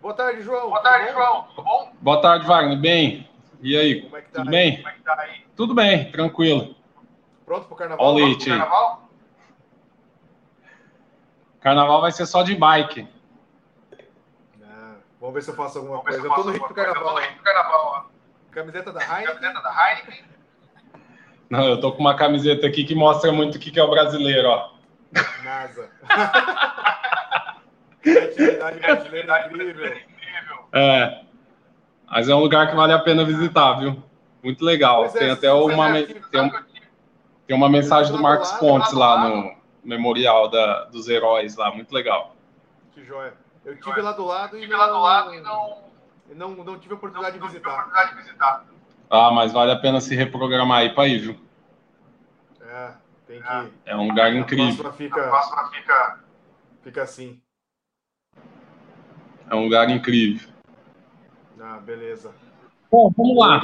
Boa tarde, João. Boa tarde, João. Tudo bom? Boa tarde, Wagner. Bem. E aí? Como é que tá Tudo aí? bem? Como é que tá aí? Tudo bem, tranquilo. Pronto pro carnaval? Olha o leite aí. Carnaval? carnaval vai ser só de bike. Ah, vamos ver se eu faço alguma vamos coisa. Eu tô no Rio do Carnaval. Eu tô no Carnaval. Camiseta da Heineken. Camiseta da Heineken. Não, eu tô com uma camiseta aqui que mostra muito o que é o brasileiro, ó. NASA. Criatividade brasileira incrível. É. Mas é um lugar que vale a pena visitar, viu? Muito legal. Pois tem é, até uma, tem, um, tem uma mensagem do Marcos Pontes lá no memorial da, dos heróis lá. Muito legal. Que joia. Eu tive lá do lado e, não, lá do lado e não, não, não tive a oportunidade, não, de, visitar. oportunidade de visitar. Ah, mas vale a pena se reprogramar aí para ir, viu? É, tem que. É um lugar incrível. A próxima fica, a próxima fica, fica assim. É um lugar incrível. Ah, beleza. Bom, vamos lá.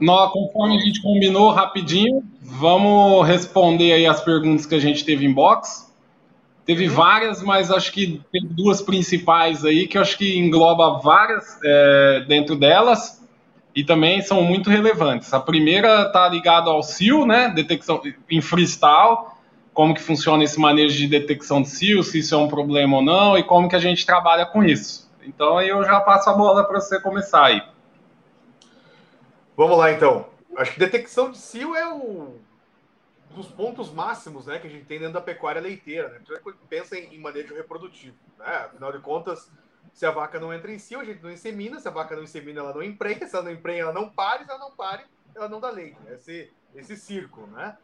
Nós, conforme a gente combinou rapidinho, vamos responder aí as perguntas que a gente teve em box. Teve uhum. várias, mas acho que tem duas principais aí que eu acho que engloba várias é, dentro delas e também são muito relevantes. A primeira está ligada ao SIL, né? Detecção em freestyle, como que funciona esse manejo de detecção de SIL, se isso é um problema ou não e como que a gente trabalha com isso. Então aí eu já passo a bola para você começar aí. Vamos lá então. Acho que detecção de cio é um dos pontos máximos né, que a gente tem dentro da pecuária leiteira. Né? Pensa em manejo reprodutivo. Né? Afinal de contas, se a vaca não entra em cio, a gente não insemina. Se a vaca não insemina, ela não emprenha. Se ela não emprenha, ela não pare. Se ela não pare, ela não dá leite. Esse, esse círculo. Né?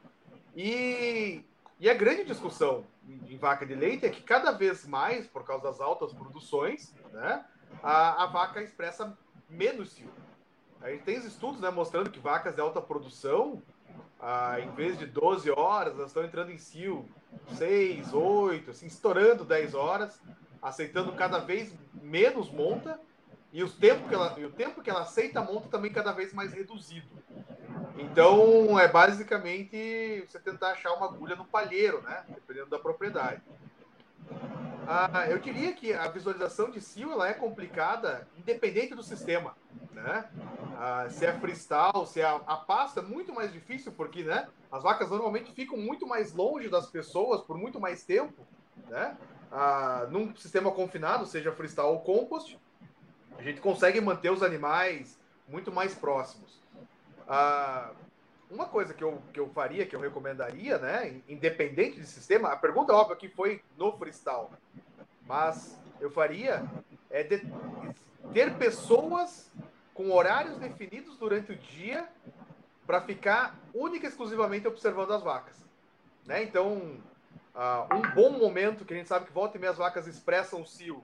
E e a grande discussão em vaca de leite é que cada vez mais, por causa das altas produções, né, a, a vaca expressa menos cio. A gente tem estudos né, mostrando que vacas de alta produção, ah, em vez de 12 horas, elas estão entrando em cio 6, 8, assim, estourando 10 horas, aceitando cada vez menos monta, e, os tempo que ela, e o tempo que ela aceita a monta também cada vez mais reduzido. Então, é basicamente você tentar achar uma agulha no palheiro, né? Dependendo da propriedade. Ah, eu diria que a visualização de cio ela é complicada, independente do sistema, né? Ah, se é freestyle, se é a, a pasta, muito mais difícil, porque né, as vacas normalmente ficam muito mais longe das pessoas por muito mais tempo, né? Ah, num sistema confinado, seja freestyle ou compost, a gente consegue manter os animais muito mais próximos. Ah, uma coisa que eu, que eu faria, que eu recomendaria, né, independente de sistema, a pergunta óbvia que foi no freestyle, mas eu faria é de, ter pessoas com horários definidos durante o dia para ficar única e exclusivamente observando as vacas. Né? Então, uh, um bom momento que a gente sabe que volta e meia as vacas expressam o cio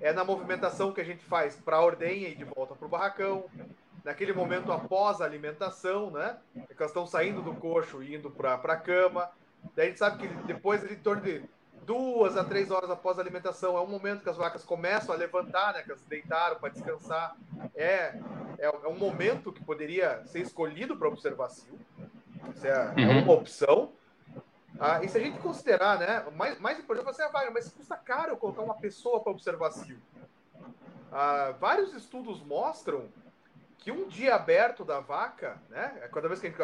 é na movimentação que a gente faz para a ordenha e de volta para o barracão, naquele momento após a alimentação, né? Que elas estão saindo do coxo e indo para a cama. Daí a gente sabe que depois, em torno de duas a três horas após a alimentação, é um momento que as vacas começam a levantar, né? Que elas deitaram para descansar. É, é, é, um momento que poderia ser escolhido para observar cio. Isso é, é uhum. uma opção. Ah, e se a gente considerar, né? Mais, mais importante, você vai, mas custa caro colocar uma pessoa para observar cio. Ah, vários estudos mostram que um dia aberto da vaca, né? Cada vez que a gente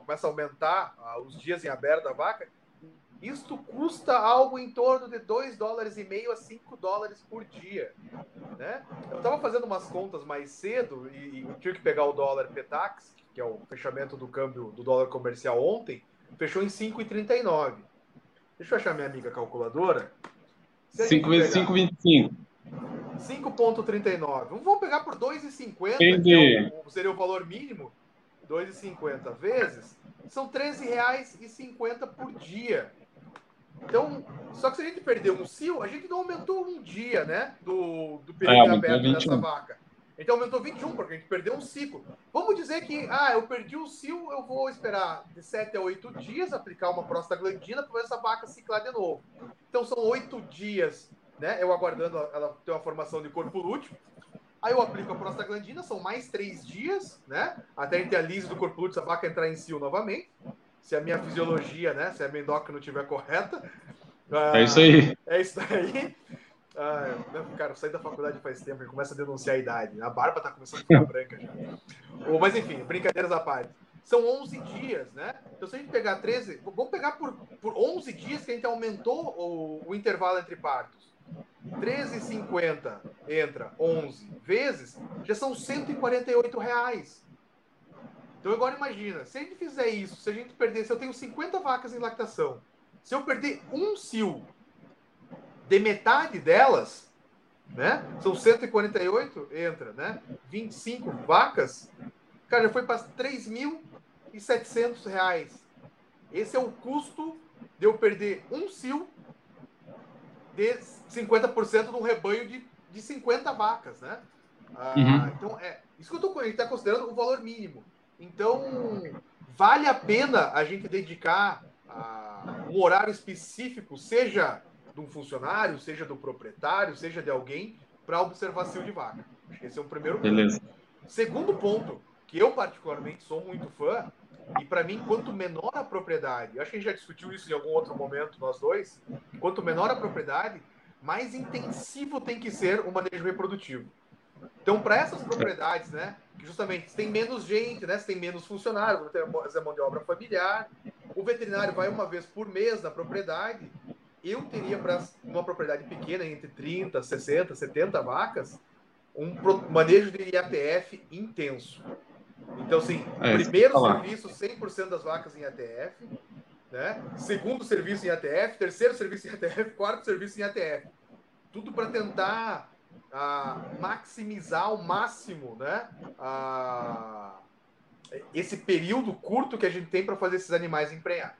começa a aumentar os dias em aberto da vaca, isto custa algo em torno de 2 dólares e meio a 5 dólares por dia. Né? Eu estava fazendo umas contas mais cedo e, e tive que pegar o dólar Petax, que é o fechamento do câmbio do dólar comercial ontem, fechou em 5,39. Deixa eu achar minha amiga calculadora. 5 vezes 5,25. 5,39. Vamos pegar por 2,50, que é o, seria o valor mínimo. 2,50 vezes. São R$13,50 por dia. Então, só que se a gente perder um cio, a gente não aumentou um dia, né? Do, do período é, aberto dessa vaca. Então aumentou 21, porque a gente perdeu um ciclo. Vamos dizer que, ah, eu perdi o cio, eu vou esperar de 7 a 8 dias, aplicar uma prostaglandina para essa vaca ciclar de novo. Então são 8 dias, né? Eu aguardando ela ter uma formação de corpo lúteo. Aí eu aplico a prostaglandina, são mais 3 dias, né? Até a gente ter a lise do corpo lúteo, essa vaca entrar em cio novamente. Se a minha fisiologia, né? Se a minha endócrina não estiver correta. é isso aí. É isso aí. Ah, cara, eu saí da faculdade faz tempo e começa a denunciar a idade. A barba tá começando a ficar branca já. Mas enfim, brincadeiras à parte. São 11 dias, né? Então, se a gente pegar 13, vamos pegar por, por 11 dias que a gente aumentou o, o intervalo entre partos. 13,50 entra 11 vezes, já são 148 reais. Então agora imagina, se a gente fizer isso, se a gente perder, se eu tenho 50 vacas em lactação, se eu perder um cio de metade delas, né? São 148, entra, né? 25 vacas, cara, já foi para 3.700 reais. Esse é o custo de eu perder um cio de 50% de um rebanho de, de 50 vacas, né? Ah, uhum. Então, é, isso que eu tô, gente está considerando o valor mínimo. Então, vale a pena a gente dedicar ah, um horário específico, seja de um funcionário, seja do proprietário, seja de alguém, para observar cio de vaca. Esse é o primeiro ponto. Beleza. Segundo ponto, que eu particularmente sou muito fã, e para mim, quanto menor a propriedade, acho que a gente já discutiu isso em algum outro momento, nós dois, quanto menor a propriedade, mais intensivo tem que ser o manejo reprodutivo. Então, para essas propriedades, né, que justamente tem menos gente, né, tem menos funcionários, tem essa mão de obra familiar, o veterinário vai uma vez por mês na propriedade, eu teria para uma propriedade pequena, entre 30, 60, 70 vacas, um manejo de IATF intenso. Então, assim, é, primeiro serviço, 100% das vacas em ATF, né? segundo serviço em ATF, terceiro serviço em ATF, quarto serviço em ATF. Tudo para tentar ah, maximizar ao máximo né? Ah, esse período curto que a gente tem para fazer esses animais emprenhar.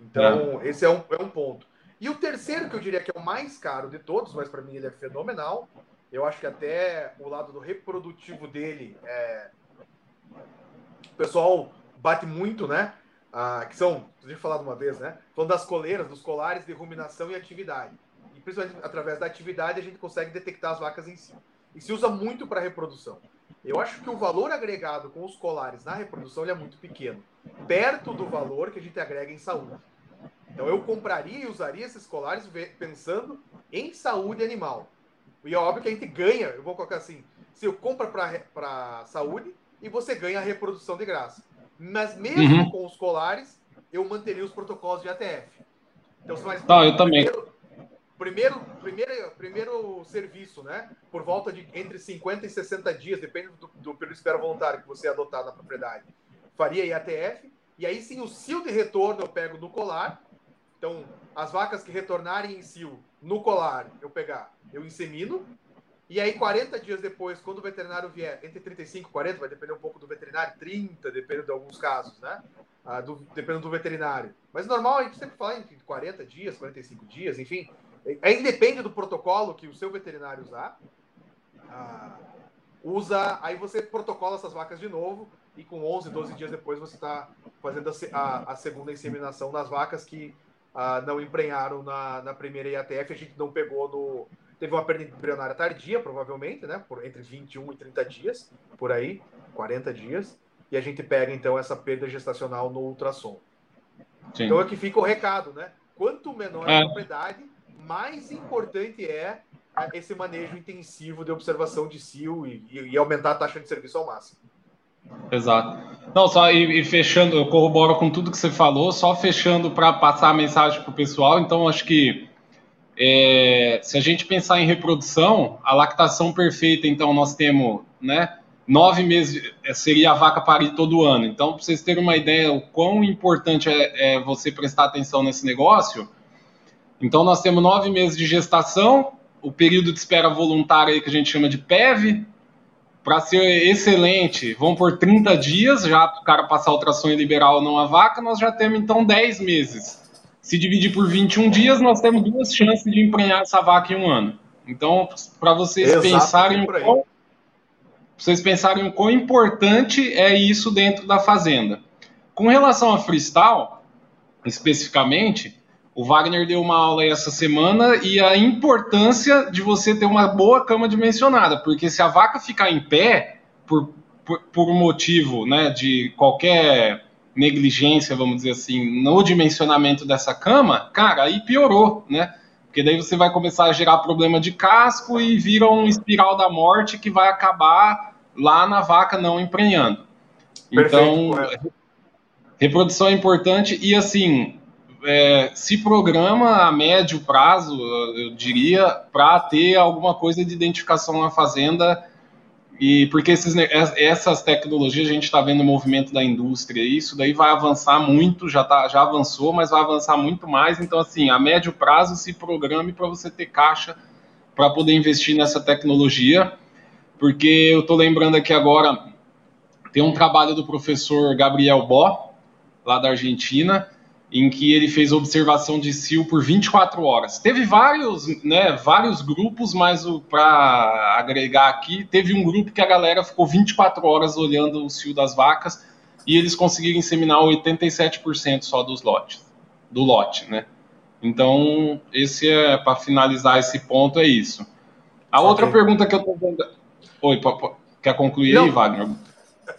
Então, é. esse é um, é um ponto. E o terceiro, que eu diria que é o mais caro de todos, mas para mim ele é fenomenal. Eu acho que até o lado do reprodutivo dele é, o pessoal bate muito, né? Ah, que são, a gente falado uma vez, né? Falando das coleiras, dos colares de ruminação e atividade. E principalmente através da atividade a gente consegue detectar as vacas em si. E se usa muito para reprodução. Eu acho que o valor agregado com os colares na reprodução é muito pequeno, perto do valor que a gente agrega em saúde. Então eu compraria e usaria esses colares pensando em saúde animal. E é óbvio que a gente ganha, eu vou colocar assim, se eu compro para saúde, e você ganha a reprodução de graça. Mas mesmo uhum. com os colares, eu manteria os protocolos de ATF. Então, você vai Não, eu também. Primeiro, primeiro, primeiro serviço, né? Por volta de entre 50 e 60 dias, depende do, do período de espera voluntário que você adotar na propriedade. Faria IATF, e aí sim o cio de retorno eu pego do colar. Então, as vacas que retornarem em cio no colar, eu pegar, eu insemino, e aí, 40 dias depois, quando o veterinário vier, entre 35 e 40, vai depender um pouco do veterinário, 30, dependendo de alguns casos, né? Ah, do, dependendo do veterinário. Mas normal, a gente sempre fala em 40 dias, 45 dias, enfim. Aí depende do protocolo que o seu veterinário usar. Ah, usa, aí você protocola essas vacas de novo e com 11, 12 dias depois você está fazendo a, a, a, segunda inseminação nas vacas que ah, não emprenharam na, na primeira IATF, a gente não pegou no Teve uma perda embrionária tardia, provavelmente, né? Por entre 21 e 30 dias, por aí, 40 dias. E a gente pega, então, essa perda gestacional no ultrassom. Sim. Então, aqui fica o recado, né? Quanto menor é. a propriedade, mais importante é esse manejo intensivo de observação de cio e, e aumentar a taxa de serviço ao máximo. Exato. Não, só e, e, fechando, eu corroboro com tudo que você falou, só fechando para passar a mensagem para o pessoal. Então, acho que é, se a gente pensar em reprodução, a lactação perfeita, então nós temos, né, nove meses é, seria a vaca parir todo ano. Então, para vocês terem uma ideia o quão importante é, é, você prestar atenção nesse negócio, então nós temos nove meses de gestação, o período de espera voluntária aí que a gente chama de PEV, para ser excelente, vão por 30 dias, já para o cara passar ultrassom não a vaca, nós já temos então 10 meses. Se dividir por 21 dias, nós temos duas chances de emprenhar essa vaca em um ano. Então, para vocês Exato, pensarem o quão, vocês pensarem o quão importante é isso dentro da fazenda. Com relação a freestyle, especificamente, o Wagner deu uma aula essa semana e a importância de você ter uma boa cama dimensionada, porque se a vaca ficar em pé, por, por, por motivo né, de qualquer negligência, vamos dizer assim, no dimensionamento dessa cama, cara, aí piorou, né? Porque daí você vai começar a gerar problema de casco e vira um espiral da morte que vai acabar lá na vaca não emprenhando. Então, Perfeito, reprodução é importante e assim, é, se programa a médio prazo, eu diria, para ter alguma coisa de identificação na fazenda e porque esses, essas tecnologias a gente está vendo o movimento da indústria, isso daí vai avançar muito, já, tá, já avançou, mas vai avançar muito mais. Então, assim, a médio prazo se programe para você ter caixa para poder investir nessa tecnologia. Porque eu estou lembrando aqui agora, tem um trabalho do professor Gabriel Bó, lá da Argentina, em que ele fez observação de cio por 24 horas. Teve vários, né, vários grupos, mas para agregar aqui, teve um grupo que a galera ficou 24 horas olhando o cio das vacas e eles conseguiram inseminar 87% só dos lotes, do lote, né? Então, esse é para finalizar esse ponto é isso. A okay. outra pergunta que eu tô vendo, oi, quer concluir Não. aí, Wagner?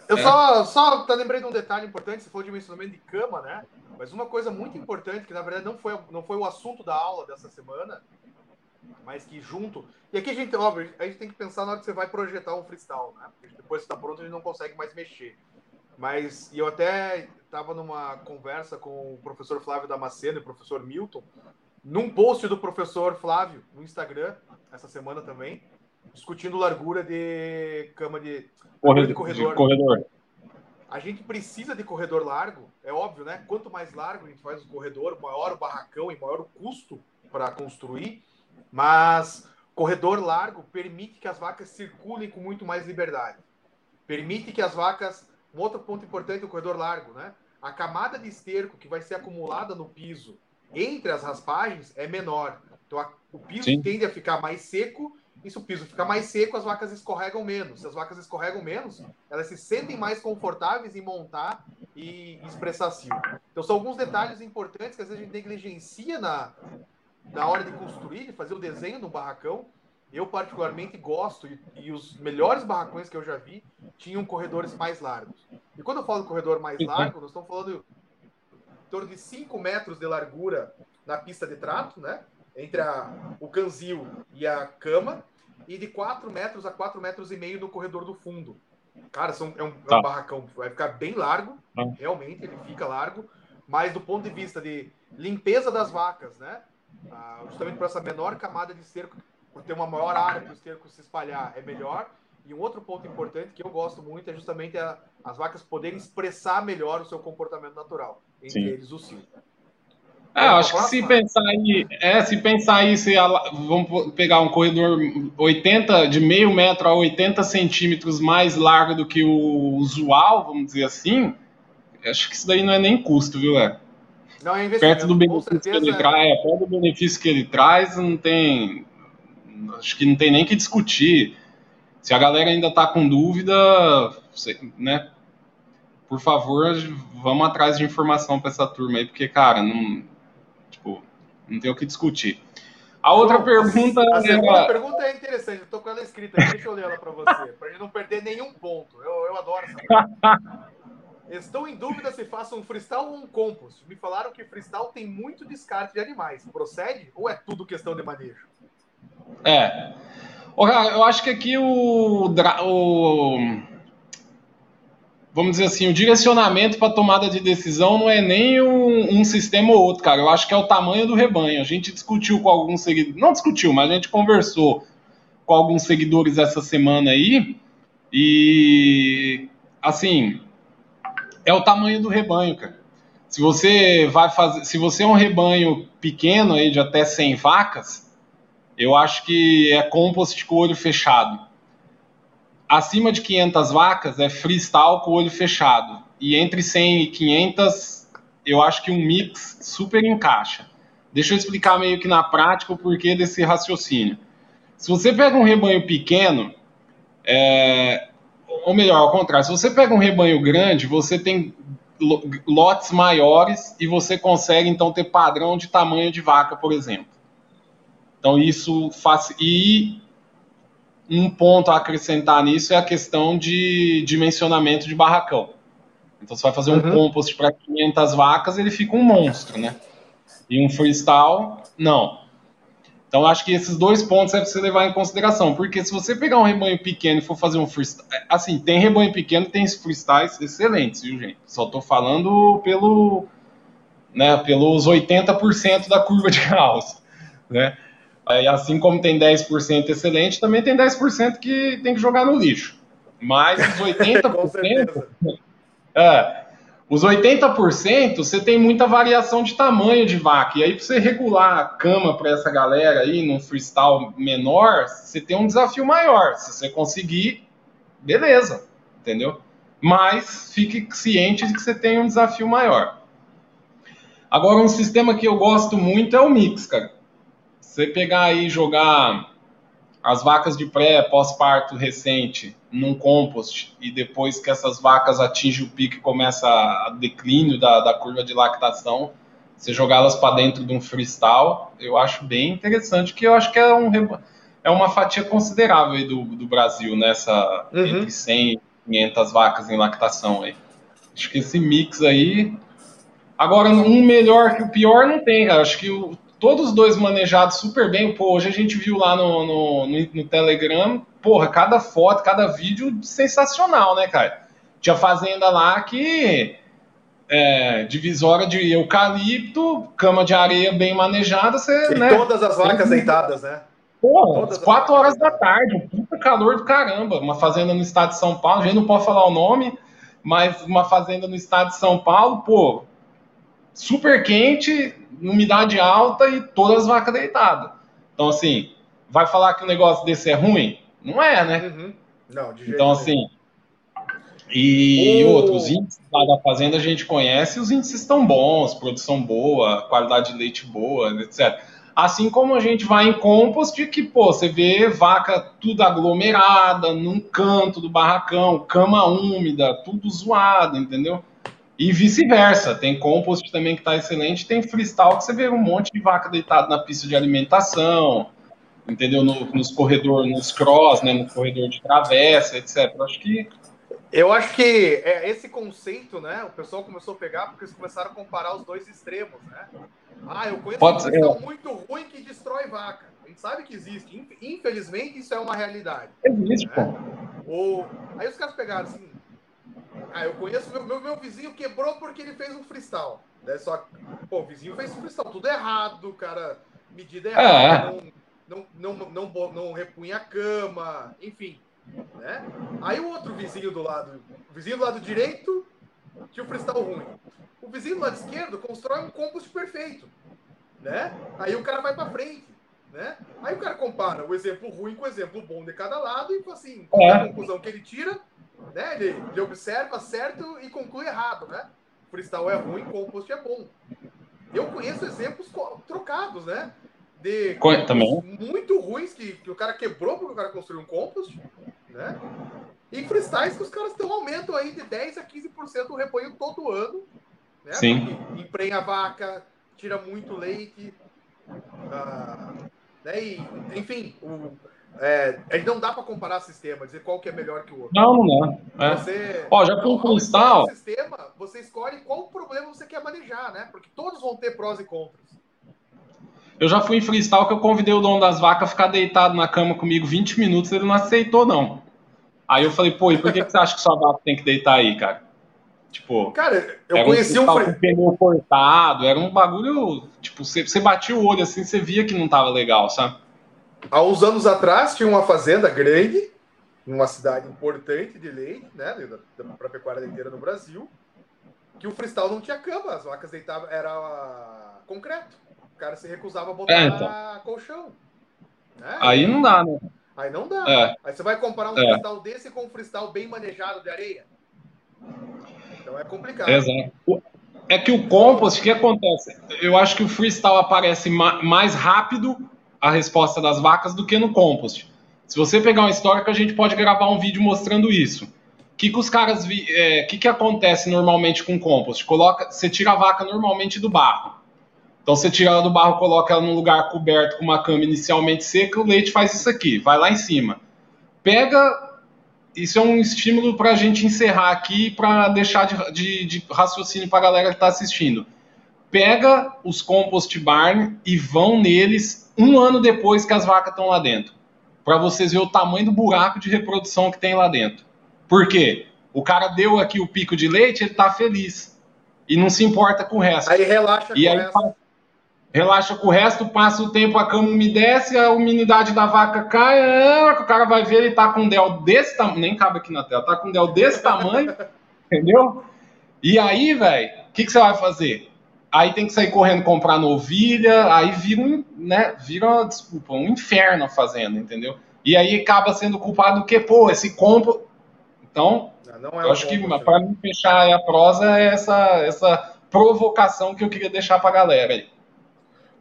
Eu é. só, só lembrei de um detalhe importante, você falou de mencionamento de cama, né? Mas uma coisa muito importante, que na verdade não foi, não foi o assunto da aula dessa semana, mas que junto. E aqui a gente, óbvio, a gente tem que pensar na hora que você vai projetar um freestyle, né? Porque depois que está pronto, a gente não consegue mais mexer. Mas e eu até estava numa conversa com o professor Flávio Damasceno e o professor Milton, num post do professor Flávio no Instagram, essa semana também, discutindo largura de cama de, corredor. De corredor. De corredor a gente precisa de corredor largo, é óbvio, né? Quanto mais largo a gente faz o corredor, maior o barracão e maior o custo para construir. Mas corredor largo permite que as vacas circulem com muito mais liberdade. Permite que as vacas. Um outro ponto importante do corredor largo, né? A camada de esterco que vai ser acumulada no piso entre as raspagens é menor. Então a, o piso Sim. tende a ficar mais seco e se o piso fica mais seco, as vacas escorregam menos. Se as vacas escorregam menos, elas se sentem mais confortáveis em montar e expressar cio. Então são alguns detalhes importantes que às vezes a gente negligencia na, na hora de construir, de fazer o desenho do barracão. Eu particularmente gosto, e, e, os melhores barracões que eu já vi tinham corredores mais largos. E quando eu falo corredor mais largo, nós estamos falando em torno de 5 metros de largura na pista de trato, né? Entre a, o canzil e a cama, e de 4 metros a 4 metros e meio no corredor do fundo. Cara, são, é, um, tá. é um tá. barracão, vai ficar bem largo, tá. realmente, ele fica largo, mas do ponto de vista de limpeza das vacas, né? Ah, justamente por essa menor camada de cerco, por ter uma maior área para o cerco se espalhar, é melhor. E um outro ponto importante que eu gosto muito é justamente a, as vacas poderem expressar melhor o seu comportamento natural, entre Sim. eles o cio. É, acho que se pensar aí, é, se pensar aí, se a, vamos pegar um corredor 80, de meio metro a 80 centímetros mais largo do que o usual, vamos dizer assim, acho que isso daí não é nem custo, viu, é? Não é Perto do benefício que ele traz, é, perto do benefício que ele traz, não tem, acho que não tem nem que discutir. Se a galera ainda tá com dúvida, né, por favor, vamos atrás de informação para essa turma aí, porque, cara, não não tem o que discutir. A outra pergunta. A, a segunda pergunta é interessante, eu tô com ela escrita aqui, deixa eu ler ela para você, para não perder nenhum ponto. Eu, eu adoro essa Estou em dúvida se faço um freestyle ou um compost. Me falaram que freestyle tem muito descarte de animais. Procede ou é tudo questão de manejo? É. Eu acho que aqui o, o vamos dizer assim, o direcionamento para tomada de decisão não é nem um, um, sistema ou outro, cara. Eu acho que é o tamanho do rebanho. A gente discutiu com alguns seguidores, não discutiu, mas a gente conversou com alguns seguidores essa semana aí e assim é o tamanho do rebanho, cara. Se você vai fazer, se você é um rebanho pequeno aí de até 100 vacas, eu acho que é compost com olho fechado acima de 500 vacas é freestyle com o olho fechado. E entre 100 e 500, eu acho que um mix super encaixa. Deixa eu explicar meio que na prática o porquê desse raciocínio. Se você pega um rebanho pequeno, é, ou melhor, ao contrário, se você pega um rebanho grande, você tem lotes maiores e você consegue então ter padrão de tamanho de vaca, por exemplo. Então isso faz e um ponto a acrescentar nisso é a questão de dimensionamento de barracão. Então, você vai fazer um uhum. compost para 500 vacas, ele fica um monstro, né? E um freestyle, não. Então, acho que esses dois pontos é você levar em consideração, porque se você pegar um rebanho pequeno e for fazer um freestyle, assim, tem rebanho pequeno, tem freestyles excelentes, viu, gente? Só tô falando pelo, né, pelos 80% da curva de Gauss, né? E assim como tem 10% excelente, também tem 10% que tem que jogar no lixo. Mas os 80%. é, os 80% você tem muita variação de tamanho de vaca. E aí, para você regular a cama para essa galera aí, num freestyle menor, você tem um desafio maior. Se você conseguir, beleza, entendeu? Mas fique ciente de que você tem um desafio maior. Agora, um sistema que eu gosto muito é o mix, cara. Você pegar aí e jogar as vacas de pré, pós-parto recente num compost e depois que essas vacas atingem o pico e começa a declínio da, da curva de lactação, você jogá-las para dentro de um freestyle, eu acho bem interessante, que eu acho que é, um, é uma fatia considerável do, do Brasil nessa uhum. entre 100 e 500 vacas em lactação aí. Acho que esse mix aí Agora, um melhor que o pior não tem, cara. Acho que o, todos os dois manejados super bem. Pô, hoje a gente viu lá no, no, no, no Telegram, porra, cada foto, cada vídeo sensacional, né, cara? Tinha fazenda lá que é, divisória de eucalipto, cama de areia bem manejada, você, e né? todas as vacas deitadas, né? Porra, todas 4 horas da tarde, um puta calor do caramba. Uma fazenda no estado de São Paulo, a gente não pode falar o nome, mas uma fazenda no estado de São Paulo, pô, super quente, umidade alta e todas as vacas deitadas. Então, assim, vai falar que o negócio desse é ruim? Não é, né? Uhum. Não, de jeito Então, assim. E oh. outros índices lá da fazenda a gente conhece, os índices estão bons, produção boa, qualidade de leite boa, etc. Assim como a gente vai em compost, que, pô, você vê vaca tudo aglomerada, num canto do barracão, cama úmida, tudo zoado, entendeu? E vice-versa, tem compost também que está excelente, tem freestyle que você vê um monte de vaca deitada na pista de alimentação, entendeu? No, nos corredores, nos cross, né? No corredor de travessa, etc. Eu acho que. Eu acho que é esse conceito, né? O pessoal começou a pegar porque eles começaram a comparar os dois extremos, né? Ah, eu conheço Pode um freestyle muito ruim que destrói vaca. A gente sabe que existe. Infelizmente, isso é uma realidade. Existe, né? pô. O... Aí os caras pegaram assim, ah, eu conheço meu, meu, meu vizinho quebrou porque ele fez um freestyle. Né? Só pô, o vizinho fez um freestyle, tudo errado, cara. Medida errada, é. não, não, não, não, não repunha a cama, enfim. Né? Aí o outro vizinho do lado, o vizinho do lado direito tinha um freestyle ruim. O vizinho do lado esquerdo constrói um compost perfeito. Né? Aí o cara vai para frente. Né? Aí o cara compara o exemplo ruim com o exemplo bom de cada lado e assim, qual é a conclusão que ele tira? Né? Ele, ele observa certo e conclui errado, né? Freestyle é ruim, compost é bom. Eu conheço exemplos trocados, né? De também. muito ruins que, que o cara quebrou porque o cara construiu um compost, né? E freestyles que os caras estão aumentam aí de 10 a 15% do rebanho todo ano, né? Sim. Porque emprenha a vaca, tira muito leite, ah, né? E, enfim, o, é, não dá para comparar sistema, dizer qual que é melhor que o outro. Não, não é. Você, Ó, já com o sistema, você escolhe qual problema você quer manejar, né? Porque todos vão ter prós e contras. Eu já fui em freestyle que eu convidei o dono das vacas a ficar deitado na cama comigo 20 minutos, ele não aceitou, não. Aí eu falei, pô, e por que, que você acha que sua vaca tem que deitar aí, cara? Tipo, cara, eu conheci um, um com pneu cortado, era um bagulho, tipo, você, você batia o olho assim, você via que não tava legal, sabe? Há uns anos atrás tinha uma fazenda grande, numa cidade importante de leite, né, para pecuária leiteira no Brasil, que o freestyle não tinha cama, as vacas deitavam, era concreto. O cara se recusava a botar é, então. colchão. Né? Aí não dá, né? Aí não dá. É. Aí você vai comparar um é. freestyle desse com um freestyle bem manejado de areia. Então é complicado. Exato. É que o compost, o que acontece? Eu acho que o freestyle aparece mais rápido a resposta das vacas do que no compost. Se você pegar uma histórico, a gente pode gravar um vídeo mostrando isso. O que, que os caras. O é, que, que acontece normalmente com compost? Coloca, você tira a vaca normalmente do barro. Então você tira ela do barro, coloca ela num lugar coberto com uma cama inicialmente seca, o leite faz isso aqui, vai lá em cima. Pega. Isso é um estímulo para a gente encerrar aqui para deixar de, de, de raciocínio para a galera que está assistindo. Pega os compost barn e vão neles um ano depois que as vacas estão lá dentro. Para vocês verem o tamanho do buraco de reprodução que tem lá dentro. Por quê? O cara deu aqui o pico de leite, ele tá feliz. E não se importa com o resto. Aí relaxa e aí, Relaxa com o resto, passa o tempo, a cama umedece, a umidade da vaca cai, ah, o cara vai ver, ele tá com um del desse tamanho, nem cabe aqui na tela, tá com um del desse tamanho, entendeu? E aí, velho, o que, que você vai fazer? Aí tem que sair correndo comprar novilha, aí vira um, né, vira, desculpa, um inferno a fazenda, entendeu? E aí acaba sendo culpado do que, pô, esse compro... Então, não, é eu acho que para mim fechar a prosa é essa, essa provocação que eu queria deixar pra galera aí.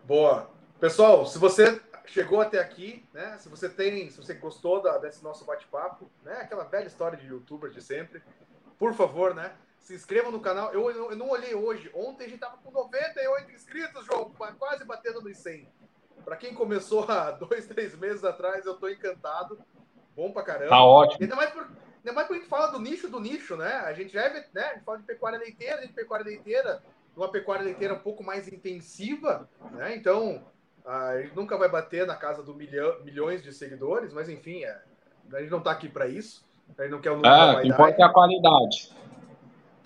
Boa. Pessoal, se você chegou até aqui, né? Se você tem, se você gostou da, desse nosso bate-papo, né? Aquela velha história de youtuber de sempre, por favor, né? Se inscreva no canal. Eu, eu, eu não olhei hoje. Ontem a gente tava com 98 inscritos, João, quase batendo nos 100. Para quem começou há dois, três meses atrás, eu tô encantado. Bom pra caramba. Tá ótimo. Ainda mais, por, ainda mais porque a gente fala do nicho do nicho, né? A gente já é, né? A gente fala de pecuária leiteira, de pecuária leiteira uma pecuária leiteira um pouco mais intensiva, né? Então, a gente nunca vai bater na casa do milhão, milhões de seguidores, mas enfim, é, a gente não está aqui para isso. A gente não quer o número da importa é a qualidade.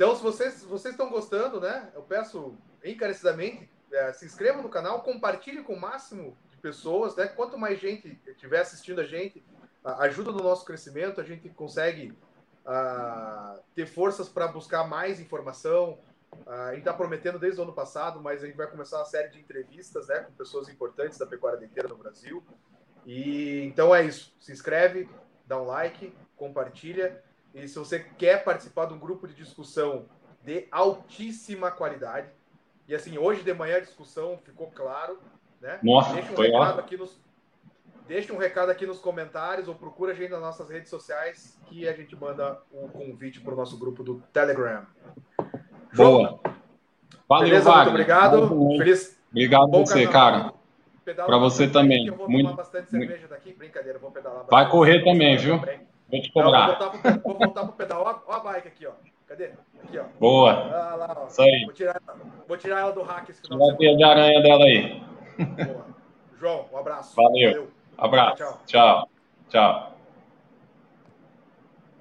Então, se vocês, vocês estão gostando, né? Eu peço encarecidamente, é, se inscrevam no canal, compartilhe com o máximo de pessoas, né? Quanto mais gente estiver assistindo a gente, ajuda no nosso crescimento, a gente consegue uh, ter forças para buscar mais informação, a gente está prometendo desde o ano passado, mas a gente vai começar uma série de entrevistas né, com pessoas importantes da pecuária leiteira no Brasil. E então é isso. Se inscreve, dá um like, compartilha. E se você quer participar de um grupo de discussão de altíssima qualidade, e assim, hoje de manhã a discussão ficou claro, né? Nossa, deixa um recado aqui nos Deixa um recado aqui nos comentários ou procura a gente nas nossas redes sociais que a gente manda um convite para o nosso grupo do Telegram. Boa. Valeu, Beleza, Wagner. Muito obrigado. Feliz. Obrigado Bom você, cara. Para você também. Eu vou muito, tomar bastante cerveja daqui. Brincadeira, vou pedalar. Vai correr também, viu? Vou te cobrar. Não, vou, voltar pro, vou voltar pro pedal. Ó, ó, a bike aqui, ó. Cadê? Aqui, ó. Boa. Ah, lá, ó. Isso aí. Vou tirar, vou tirar ela do hack esse final Tira a de aranha dela aí. Boa. João, um abraço. Valeu. Valeu. Abraço. tchau. tchau. tchau.